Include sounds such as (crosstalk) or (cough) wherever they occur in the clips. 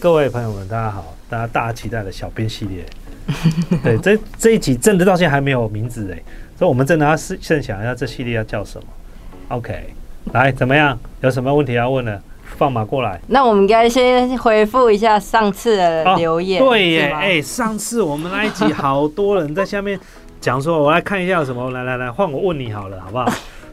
各位朋友们，大家好！大家大家期待的小编系列，(laughs) 对，这这一集真的到现在还没有名字哎，所以我们真的要试设想一下这系列要叫什么。OK，来怎么样？有什么问题要问的？放马过来。那我们应该先回复一下上次的留言。对耶，哎，上次我们那一集好多人在下面讲说，我来看一下有什么。来来来，换我问你好了，好不好？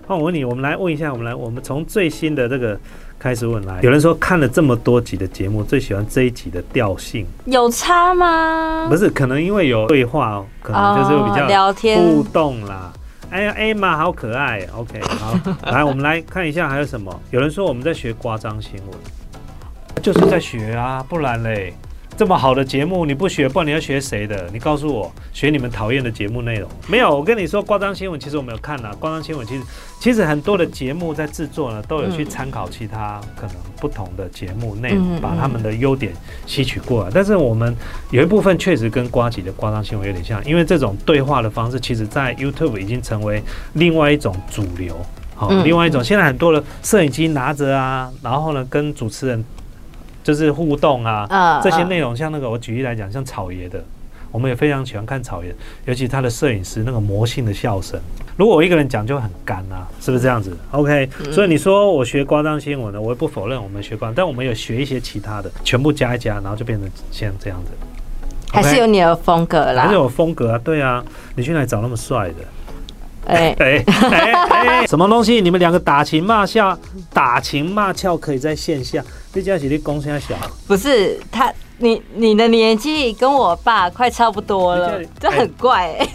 换我问你，我们来问一下，我们来，我们从最新的这个。开始问来，有人说看了这么多集的节目，最喜欢这一集的调性，有差吗？不是，可能因为有对话哦，可能就是比较聊天互动啦。哎呀，艾玛好可爱，OK，好，(laughs) 来我们来看一下还有什么。有人说我们在学夸张新闻，就是在学啊，不然嘞。这么好的节目你不学，不然你要学谁的？你告诉我，学你们讨厌的节目内容没有？我跟你说，夸张新闻其实我没有看啊。夸张新闻其实其实很多的节目在制作呢，都有去参考其他可能不同的节目内容，把他们的优点吸取过来。但是我们有一部分确实跟瓜吉的夸张新闻有点像，因为这种对话的方式，其实在 YouTube 已经成为另外一种主流。好，另外一种现在很多的摄影机拿着啊，然后呢跟主持人。就是互动啊，这些内容像那个，我举例来讲，像草爷的，我们也非常喜欢看草爷，尤其他的摄影师那个魔性的笑声。如果我一个人讲就很干啊，是不是这样子？OK，所以你说我学夸张新闻的，我也不否认我们学夸张，但我们有学一些其他的，全部加一加，然后就变成像这样子。还是有你的风格啦，还是有风格啊？对啊，你去哪里找那么帅的？哎 (laughs) 哎哎哎！什么东西？你们两个打情骂俏，打情骂俏可以在线下。这家是你公司小？不是他，你你的年纪跟我爸快差不多了，这很怪哎。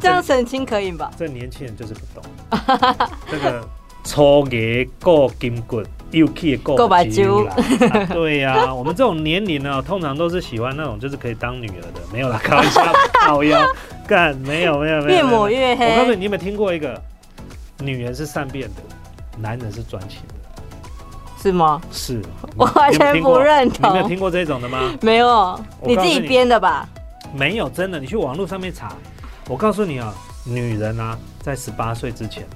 这样澄清可以吧？这年轻人就是不懂。(laughs) 这个粗牙过金棍，又气过白酒。对呀，(laughs) 我们这种年龄呢，通常都是喜欢那种就是可以当女儿的，没有啦，开玩笑，好腰。(laughs) 干没有没有没有，越抹越黑。我告诉你，你有没有听过一个女人是善变的，男人是专情的，是吗？是，(laughs) 我完全不认同。你没有听过这种的吗？没有，你自己编的吧？没有，真的，你去网络上面查。我告诉你啊，女人啊，在十八岁之前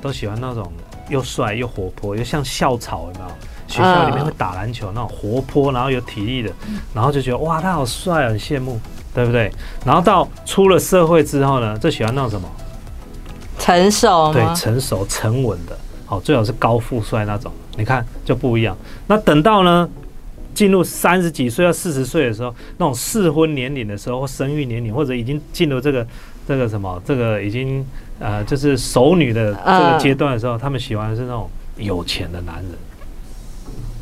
都喜欢那种又帅又活泼又像校草，有没有？学校里面会打篮球那种活泼然后有体力的，然后就觉得哇，他好帅，很羡慕。对不对？然后到出了社会之后呢，就喜欢那种什么成熟，对，成熟沉稳的，好，最好是高富帅那种。你看就不一样。那等到呢，进入三十几岁到四十岁的时候，那种适婚年龄的时候，或生育年龄，或者已经进入这个这个什么，这个已经呃，就是熟女的这个阶段的时候，他们喜欢的是那种有钱的男人，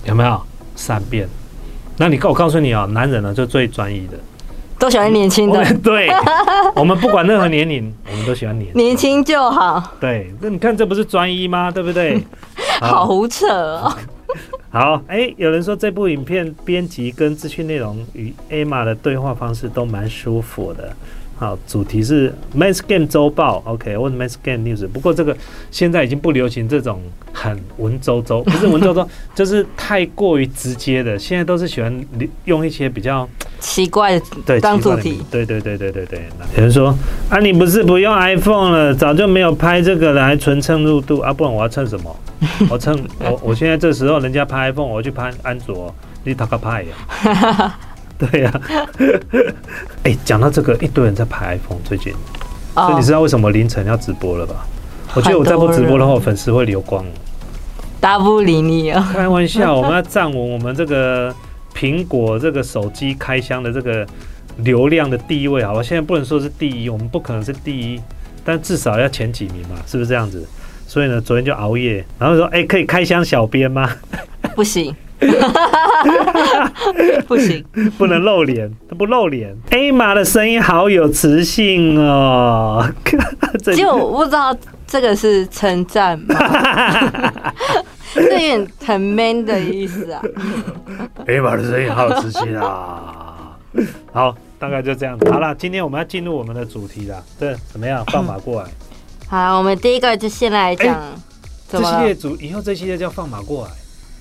有没有善变？那你告我告诉你啊，男人呢就最专一的。都喜欢年轻的，对，(laughs) 我们不管任何年龄，我们都喜欢年年轻就好。对，那你看这不是专一吗？对不对？好胡扯哦。好，哎，有人说这部影片编辑跟资讯内容与 Emma 的对话方式都蛮舒服的。好，主题是 Men's Game 周报，OK，或者 Men's Game News。不过这个现在已经不流行这种很文绉绉，(laughs) 不是文绉绉，就是太过于直接的。现在都是喜欢用一些比较奇怪的当主题。对对对对对对。有人说啊，你不是不用 iPhone 了，早就没有拍这个了，还纯蹭热度啊？不然我要蹭什么？(laughs) 我蹭我我现在这时候人家拍 iPhone，我去拍安卓，你打个拍呀？(laughs) (laughs) 对呀，(laughs) 哎，讲到这个，一堆人在拍 iPhone，最近，所以你知道为什么凌晨要直播了吧？我觉得我再不直播的话，粉丝会流光。大不理你啊！(laughs) 开玩笑，我们要站稳我们这个苹果这个手机开箱的这个流量的第一位，好吧？现在不能说是第一，我们不可能是第一，但至少要前几名嘛，是不是这样子？所以呢，昨天就熬夜，然后说，哎，可以开箱小编吗？不行。(laughs) 不行，不能露脸，他不露脸。A 玛的声音好有磁性哦，(laughs) 就我不知道这个是称赞吗？这有点很 man 的意思啊。A 玛的声音好有磁性啊。好，大概就这样子。好了，今天我们要进入我们的主题了。对怎么样？放马过来。好，我们第一个就先来讲，这系列主以后这系列叫放马过来。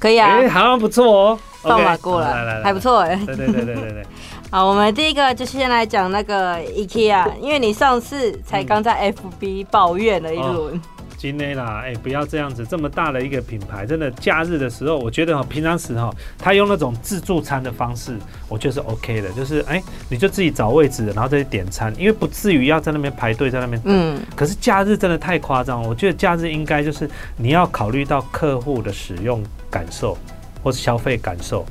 可以啊，好像不错哦，放马过来，来来来，还不错哎。对对对对对对。(laughs) 好，我们第一个就先来讲那个 IKEA，因为你上次才刚在 FB 抱怨了一轮，今天啦，哎，不要这样子，这么大的一个品牌，真的假日的时候，我觉得哈，平常时哈，他用那种自助餐的方式，我觉得是 OK 的，就是哎，你就自己找位置，然后再去点餐，因为不至于要在那边排队，在那边等。嗯。可是假日真的太夸张了，我觉得假日应该就是你要考虑到客户的使用感受或是消费感受。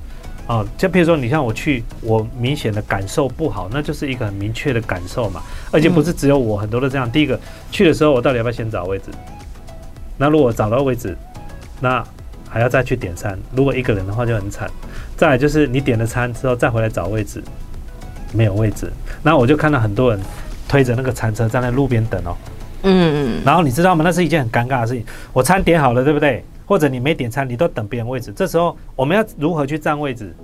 啊，就比如说你像我去，我明显的感受不好，那就是一个很明确的感受嘛。而且不是只有我，很多都这样。第一个去的时候，我到底要不要先找位置？那如果找到位置，那还要再去点餐。如果一个人的话就很惨。再来就是你点了餐之后再回来找位置，没有位置。那我就看到很多人推着那个餐车站在路边等哦。嗯嗯。然后你知道吗？那是一件很尴尬的事情。我餐点好了，对不对？或者你没点餐，你都等别人位置，这时候我们要如何去占位置？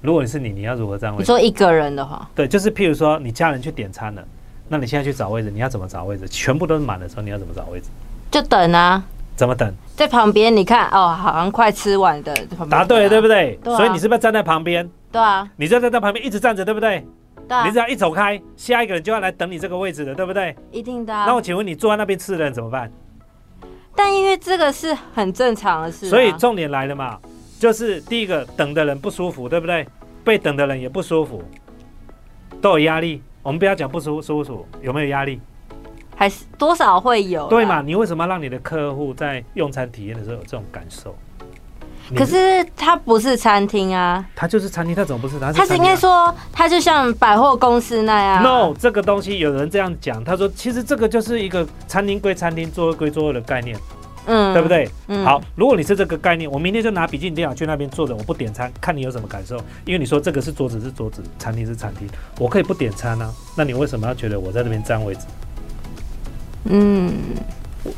如果你是你，你要如何占位置？你说一个人的话，对，就是譬如说你家人去点餐了，那你现在去找位置，你要怎么找位置？全部都是满的时候，你要怎么找位置？就等啊。怎么等？在旁边，你看哦，好像快吃完的。答对了，对不对？所以你是不是站在旁边？对啊。你就在在旁边一直站着，对不对？对。你只要一走开，下一个人就要来等你这个位置的，对不对？一定的。那我请问你坐在那边吃的人怎么办？但因为这个是很正常的事，所以重点来了嘛，就是第一个等的人不舒服，对不对？被等的人也不舒服，都有压力。我们不要讲不舒舒服，有没有压力？还是多少会有？对嘛？你为什么让你的客户在用餐体验的时候有这种感受？可是它不是餐厅啊，它就是餐厅，它怎么不是？它是应该说，它就像百货公司那样。No，这个东西有人这样讲，他说其实这个就是一个餐厅归餐厅，座位归座位的概念，嗯，对不对？嗯。好，如果你是这个概念，我明天就拿笔记本电脑去那边坐着，我不点餐，看你有什么感受。因为你说这个是桌子是桌子，餐厅是餐厅，我可以不点餐啊。那你为什么要觉得我在那边占位置？嗯，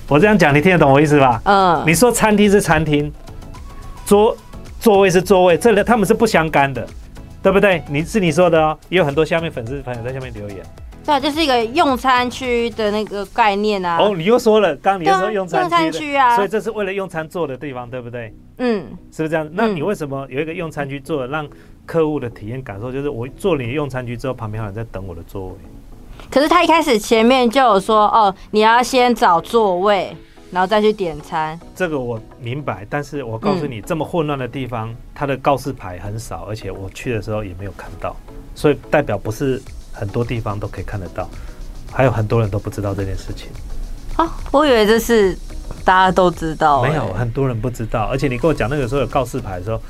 我这样讲你听得懂我意思吧？嗯。你说餐厅是餐厅。座座位是座位，这里他们是不相干的，对不对？你是你说的哦，也有很多下面粉丝朋友在下面留言。对，就是一个用餐区的那个概念啊。哦，你又说了，刚你又说用餐区啊，所以这是为了用餐坐的地方，对不对？嗯，是不是这样？那你为什么有一个用餐区坐，让客户的体验感受就是我坐你用餐区之后，旁边有人在等我的座位？可是他一开始前面就有说，哦，你要先找座位。然后再去点餐，这个我明白，但是我告诉你，这么混乱的地方，它的告示牌很少，而且我去的时候也没有看到，所以代表不是很多地方都可以看得到，还有很多人都不知道这件事情。啊，我以为这是大家都知道，没有很多人不知道，而且你跟我讲那个时候有告示牌的时候，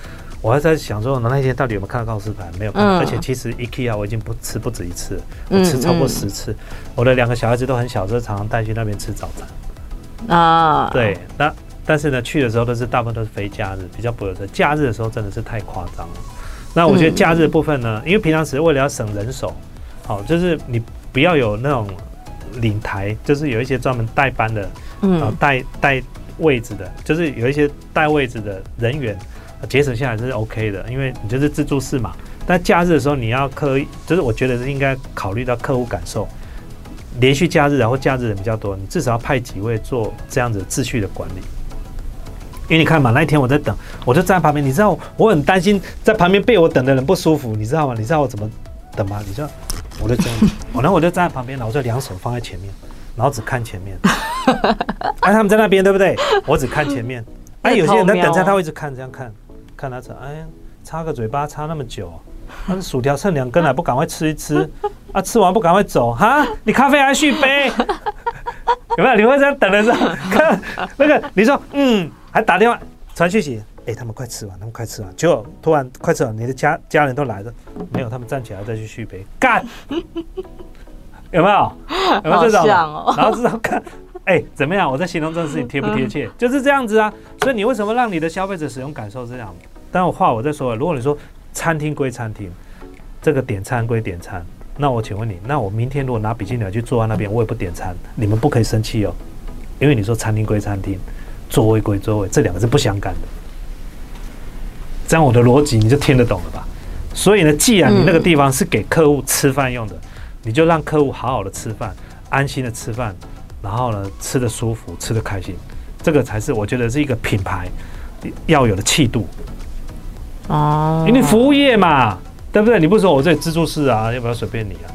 我还在想说，那那天到底有没有看到告示牌？没有看，而且其实 IKEA 我已经不吃不止一次，我吃超过十次，我的两个小孩子都很小，时候常常带去那边吃早餐。啊，对，那但是呢，去的时候都是大部分都是非假日，比较不有的。假日的时候真的是太夸张了。那我觉得假日部分呢，因为平常时为了要省人手，好，就是你不要有那种领台，就是有一些专门代班的，嗯，带带位置的，就是有一些带位置的人员，节省下来是 OK 的，因为你就是自助式嘛。但假日的时候你要刻意，就是我觉得是应该考虑到客户感受。连续假日，然后假日人比较多，你至少要派几位做这样子秩序的管理。因为你看嘛，那一天我在等，我就站在旁边，你知道我很担心在旁边被我等的人不舒服，你知道吗？你知道我怎么等吗？你知道，我就这样，我然后我就站在旁边，然后我就两手放在前面，然后只看前面。哎，他们在那边对不对？(laughs) 我只看前面。哎，有些人在等餐，他会一直看这样看，看他吃，哎，擦个嘴巴擦那么久。那薯条剩两根了，不赶快吃一吃 (laughs) 啊！吃完不赶快走哈？你咖啡还续杯？(laughs) 有没有？你会这样等的时候看那个？你说嗯，还打电话传讯息，哎，他们快吃完，他们快吃完，结果突然快吃完，你的家家人都来了，没有？他们站起来再去续杯，干？(laughs) 有没有？有没有这种？然后这种看，哎，怎么样？我在形容这件事情贴不贴切？就是这样子啊。所以你为什么让你的消费者使用感受这样？但我话我在说，如果你说。餐厅归餐厅，这个点餐归点餐。那我请问你，那我明天如果拿笔记本去坐在那边，我也不点餐，你们不可以生气哦，因为你说餐厅归餐厅，座位归座位，这两个是不相干的。这样我的逻辑你就听得懂了吧？所以呢，既然你那个地方是给客户吃饭用的，你就让客户好好的吃饭，安心的吃饭，然后呢，吃的舒服，吃的开心，这个才是我觉得是一个品牌要有的气度。哦，因为服务业嘛，对不对？你不说我这里自助式啊，要不要随便你啊？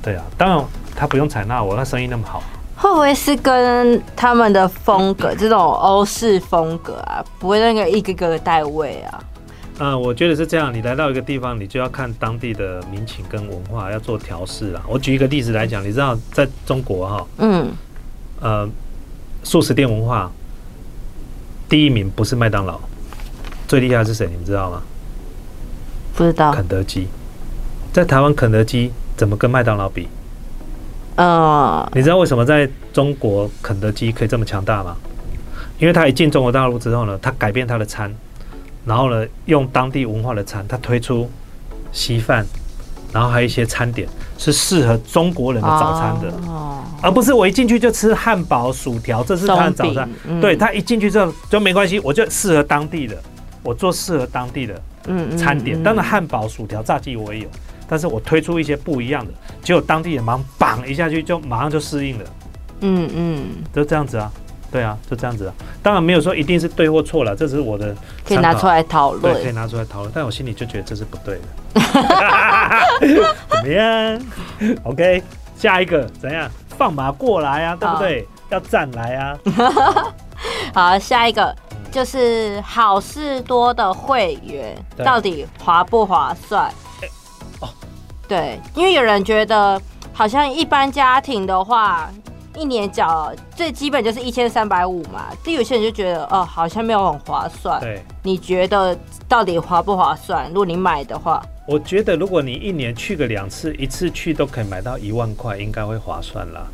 对啊，当然他不用采纳我，他生意那么好。会不会是跟他们的风格这种欧式风格啊，不会那个一个个带位啊？嗯，我觉得是这样。你来到一个地方，你就要看当地的民情跟文化，要做调试啦。我举一个例子来讲，你知道在中国哈，嗯，呃，素食店文化第一名不是麦当劳，最厉害是谁？你们知道吗？不知道。肯德基。在台湾，肯德基怎么跟麦当劳比？嗯，你知道为什么在中国肯德基可以这么强大吗？因为他一进中国大陆之后呢，他改变他的餐，然后呢，用当地文化的餐，他推出稀饭，然后还有一些餐点是适合中国人的早餐的，哦，而不是我一进去就吃汉堡、薯条，这是他的早餐。嗯对他一进去之后就没关系，我就适合当地的，我做适合当地的嗯嗯餐点。嗯当然，汉堡、薯条、炸鸡我也有，但是我推出一些不一样的，结果当地人忙绑一下去就马上就适应了。嗯嗯，就这样子啊，对啊，就这样子啊。当然没有说一定是对或错了，这只是我的可以拿出来讨论对，可以。拿出来讨论。但我心里就觉得这是不对的。(laughs) 怎么样？OK，下一个怎样？放马过来啊，对不对？要站来啊。(laughs) 好，下一个就是好事多的会员到底划不划算？哦对，因为有人觉得好像一般家庭的话，一年缴最基本就是一千三百五嘛，但有些人就觉得哦，好像没有很划算。对，你觉得到底划不划算？如果你买的话，我觉得如果你一年去个两次，一次去都可以买到一万块，应该会划算啦。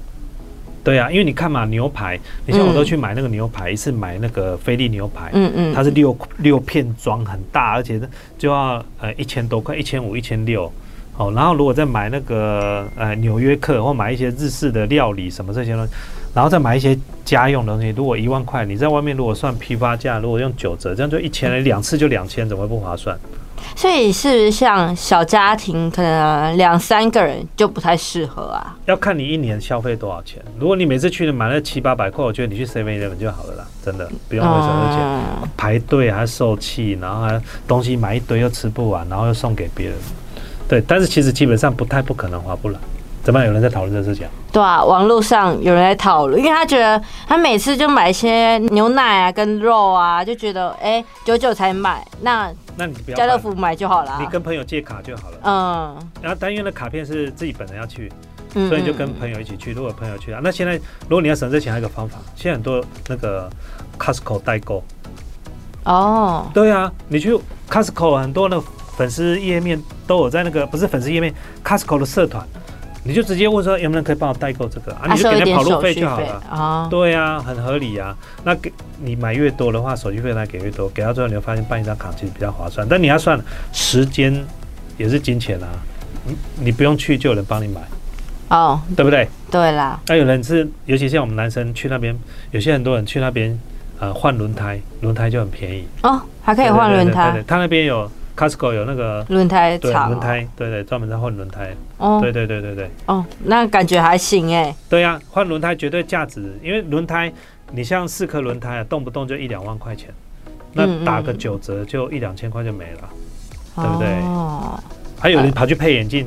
对啊，因为你看嘛，牛排，你像我都去买那个牛排，一次买那个菲力牛排，嗯嗯，它是六六片装很大，而且就要呃一千多块，一千五、一千六。哦，然后如果再买那个呃纽约客或买一些日式的料理什么这些东西，然后再买一些家用的东西，如果一万块，你在外面如果算批发价，如果用九折，这样就一千，两次就两千，怎么会不划算？所以是不是像小家庭，可能两三个人就不太适合啊？要看你一年消费多少钱。如果你每次去买那七八百块，我觉得你去 Seven Eleven 就好了啦，真的不用为什么钱。嗯排队还受气，然后还东西买一堆又吃不完，然后又送给别人。对，但是其实基本上不太不可能划不来。怎么样？有人在讨论这事情？对啊，网络上有人在讨论，因为他觉得他每次就买一些牛奶啊跟肉啊，就觉得哎九九才买，那那你不要家乐福买就好了。你跟朋友借卡就好了。嗯，然后但因为那卡片是自己本人要去，嗯所以你就跟嗯朋友一起去。如果朋友去啊，那现在如果你要省这钱，还有一个方法，现在很多那个 Costco 代购。哦，对啊，你去 Costco 很多那个粉丝页面都有在那个不是粉丝页面，Costco 的社团，你就直接问说有没有人可以帮我代购这个啊，你就给他跑路费费就好了。啊。对啊，很合理啊。那给你买越多的话，手续费来给越多，给到最后你会发现办一张卡其实比较划算。但你要算时间也是金钱啊，你你不用去就有人帮你买，哦，对不对？对啦，那有人是，尤其像我们男生去那边，有些很多人去那边呃换轮胎，轮胎就很便宜，哦，还可以换轮胎对对对对，他那边有 Costco 有那个轮胎对厂哦轮胎，对对，专门在换轮胎，哦对对对对对。哦，那感觉还行哎。对呀、换轮胎绝对价值，因为轮胎你像四颗轮胎啊，动不动就一两万块钱，那打个嗯九折就一两千块就没了。对不对哦，还有人跑去配眼镜，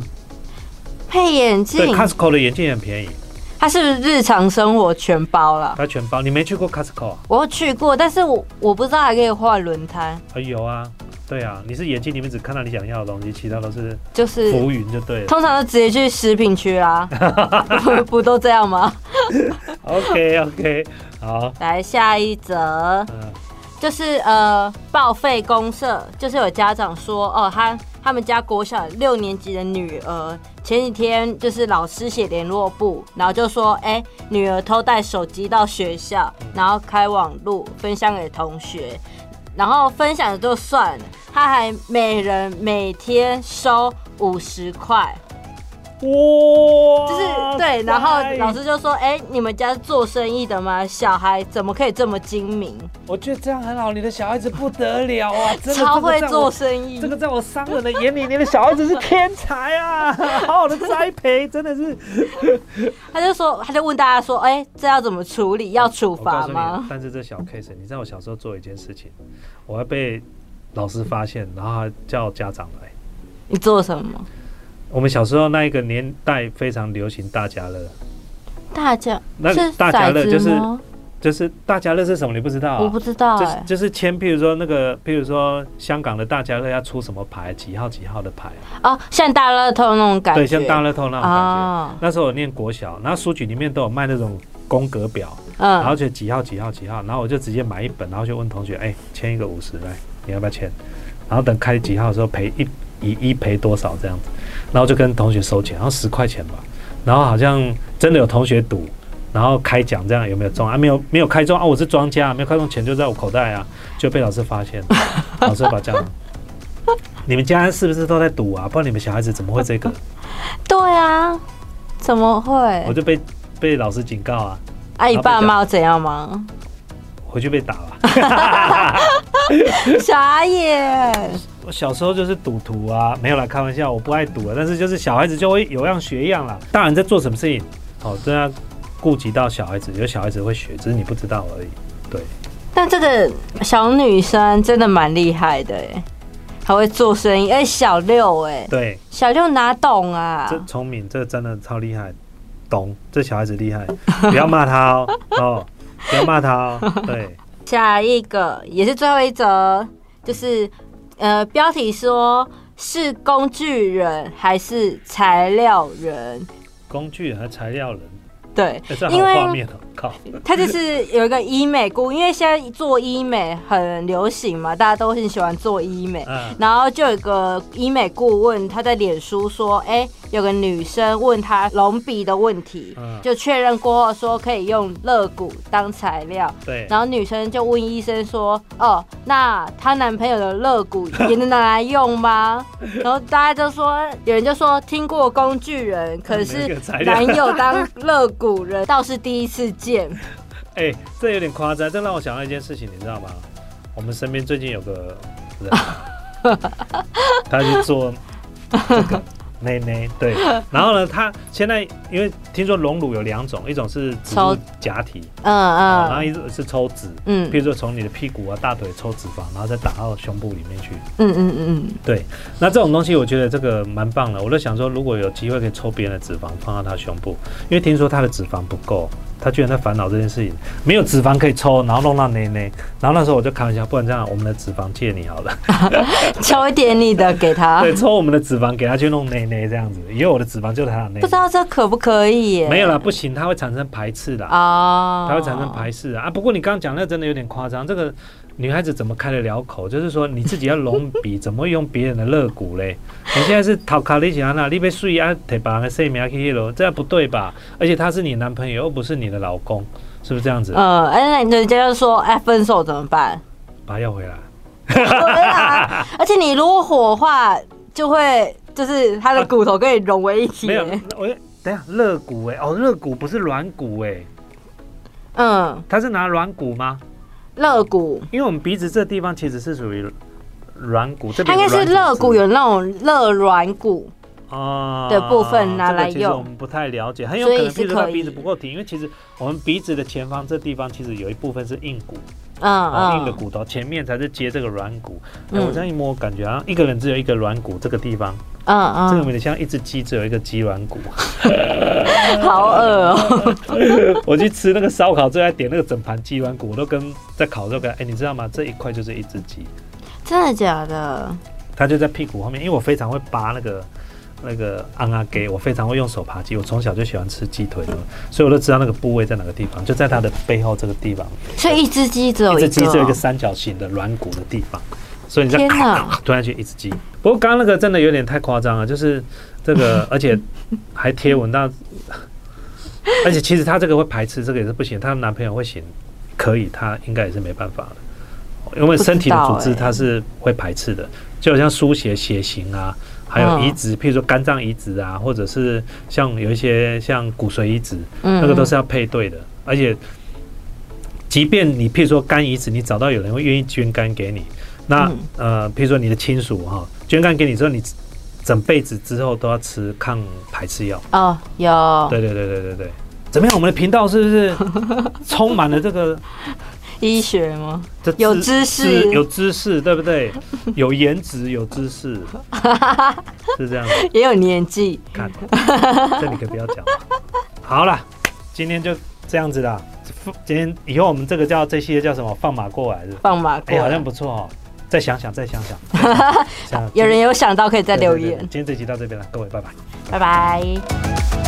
配眼对镜，，Costco 的眼镜很便宜，它是不是日常生活全包了？它全包。你没去过 Costco 啊？我有去过，但是我我不知道还可以换轮胎，啊有啊，对啊，你是眼睛里面只看到你想要的东西，其他都是就是浮云就对了。通常都直接去食品区啦，不 (laughs) 不都这样吗？OK OK，好，来下一则，嗯，就是呃报废公社，就是有家长说哦，他他们家国小六年级的女儿前几天就是老师写联络簿，然后就说哎、女儿偷带手机到学校，然后开网路分享给同学。然后分享的就算了，他还每人每天收五十块，哇，就是对，然后老师就说：“哎、你们家是做生意的吗？小孩怎么可以这么精明？我觉得这样很好，你的小孩子不得了啊，(laughs) 真的超会做生意。这个在我商人的眼里，你的小孩子是天才啊，(laughs) 好好的栽培，真的是。(laughs) 他就说，他就问大家说：“哎、这要怎么处理？要处罚吗但是这小 case，你知道我小时候做一件事情，我还被老师发现，然后还叫家长来。？”你做什么？我们小时候那一个年代非常流行大家乐，大家那是大家乐就是就是大家乐是什么？你不知道、啊？我不知道就是哎、就是签，譬如说那个，譬如说香港的大家乐要出什么牌，几号几号的牌，哦，像大乐透那种感觉，对，像大乐透那种感觉。啊，那时候我念国小，然后书局里面都有卖那种宫格表，嗯然后嗯，就几号几号几号，然后我就直接买一本，然后就问同学，哎、签一个五十来，你要不要签？然后等开几号的时候赔一以一赔多少这样子，然后就跟同学收钱，然后十块钱吧，然后好像真的有同学赌。然后开奖这样有没有中啊？没有没有开中啊！我是庄家，没有开中钱就在我口袋啊，就被老师发现了，老师把这样，你们家是不是都在赌啊？不然你们小孩子怎么会这个？(laughs) 对啊，怎么会我？就被被老师警告啊，啊，你然后被讲爸妈有怎样吗？回去被打了。(laughs) 傻眼，我小时候就是赌徒啊，没有啦，开玩笑，我不爱赌啊，但是就是小孩子就会有样学样啦。大人在做什么事情，哦，都要顾及到小孩子，有小孩子会学，只是你不知道而已。对，但这个小女生真的蛮厉害的哎，还会做生意，哎，小六哎，对，小六哪懂啊？这聪明，这真的超厉害，懂，这小孩子厉害，不要骂他哦，哦，不要骂他哦，对，下一个也是最后一则，就是呃，标题说是工具人还是材料人？工具人和材料人，对，因为画面哦，靠，他就是有一个医美顾，因为现在做医美很流行嘛，大家都很喜欢做医美。(laughs) 嗯，然后就有一个医美顾问，他在脸书说，哎、有个女生问他隆鼻的问题，嗯就确认过后说可以用肋骨当材料，对，然后女生就问医生说：“哦，那她男朋友的肋骨也能拿来用吗？” (laughs) 然后大家就说，有人就说听过工具人，可是男友当肋骨人倒是第一次见。(laughs) 哎、这有点夸张，这让我想到一件事情，你知道吗？我们身边最近有个人，(laughs) 他去做这个内内，对，(laughs) 然后呢，他现在因为听说龙乳有两种，一种是植入抽假体，嗯嗯然后嗯一直是抽脂，嗯比如说从你的屁股啊、大腿抽脂肪，然后再打到胸部里面去。嗯嗯嗯对，那这种东西我觉得这个蛮棒的。我就想说，如果有机会可以抽别人的脂肪放到他胸部，因为听说他的脂肪不够，他居然在烦恼这件事情，没有脂肪可以抽，然后弄到内内。然后那时候我就开玩笑，不然这样，我们的脂肪借你好了，嗯，抽一点你的给他。(laughs) 对，抽我们的脂肪给他去弄内内这样子，以后我的脂肪就是他的内不知。道这可不可以耶？没有啦，不行，它会产生排斥的。哦，它会产生排斥啊！啊不过你刚刚讲那个真的有点夸张，这个女孩子怎么开得了口？就是说你自己要隆鼻，怎么会用别人的肋骨嘞？(laughs) 你现在是讨卡利安娜，你被睡啊，得把人的性命去了，这样不对吧？而且他是你男朋友，又不是你的老公，是不是这样子？呃，哎，那人家就说，哎，分手怎么办？把他要回来。对啊，而且你如果火化，就会就是他的骨头跟你融为一体没有。，我等一下肋骨哎、哦，肋骨不是软骨哎、嗯，他是拿软骨吗？肋骨，因为我们鼻子这地方其实是属于软骨，这它应该是肋骨有那种肋软骨，啊的部分拿来用。我们不太了解，很有可能，是他鼻子不够挺，因为其实我们鼻子的前方这地方其实有一部分是硬骨，嗯啊，硬的嗯骨头，前面才是接这个软骨。哎，嗯我这样一摸，感觉好像一个人只有一个软骨，这个地方，嗯嗯，这个有点像一只鸡只有一个鸡软骨。(laughs) 好饿哦。(laughs) 我去吃那个烧烤，最爱点那个整盘鸡软骨，我都跟在烤的时候跟他，哎，你知道吗？这一块就是一只鸡，真的假的？它就在屁股后面，因为我非常会扒那个。那个昂阿给，我非常会用手扒鸡，我从小就喜欢吃鸡腿的，所以我都知道那个部位在哪个地方，就在它的背后这个地方。所以一只鸡只有一只鸡只有一个三角形的软骨的地方，所以你在咔吞下去一只鸡。不过刚刚那个真的有点太夸张了，就是这个，而且还贴文到，而且其实她这个会排斥，这个也是不行。她的男朋友会行，可以，她应该也是没办法的，因为身体的组织它是会排斥的，就好像输血血型啊。还有嗯。移植，譬如说肝脏移植啊，或者是像有一些像骨髓移植，嗯那个都是要配对的，而且即便你譬如说肝移植，你找到有人会愿意捐肝给你，那、嗯。呃，譬如说你的亲属哈，捐肝给你之后，你整辈子之后都要吃抗排斥药。哦，有。对对对对对对，怎么样？我们的频道是不是充满了这个医学吗？这有知识有知识，对不对？有颜值，有知识，(laughs) 是这样子。也有年纪，看，这你可不要讲。好了，今天就这样子啦。今天以后我们这个叫这些叫什么？放马过来是？放马过哎，好像。不错哦。再想想，再想想。(laughs) 想有人有想到可以再留言，对今天这集到这边了，各位拜拜。拜拜。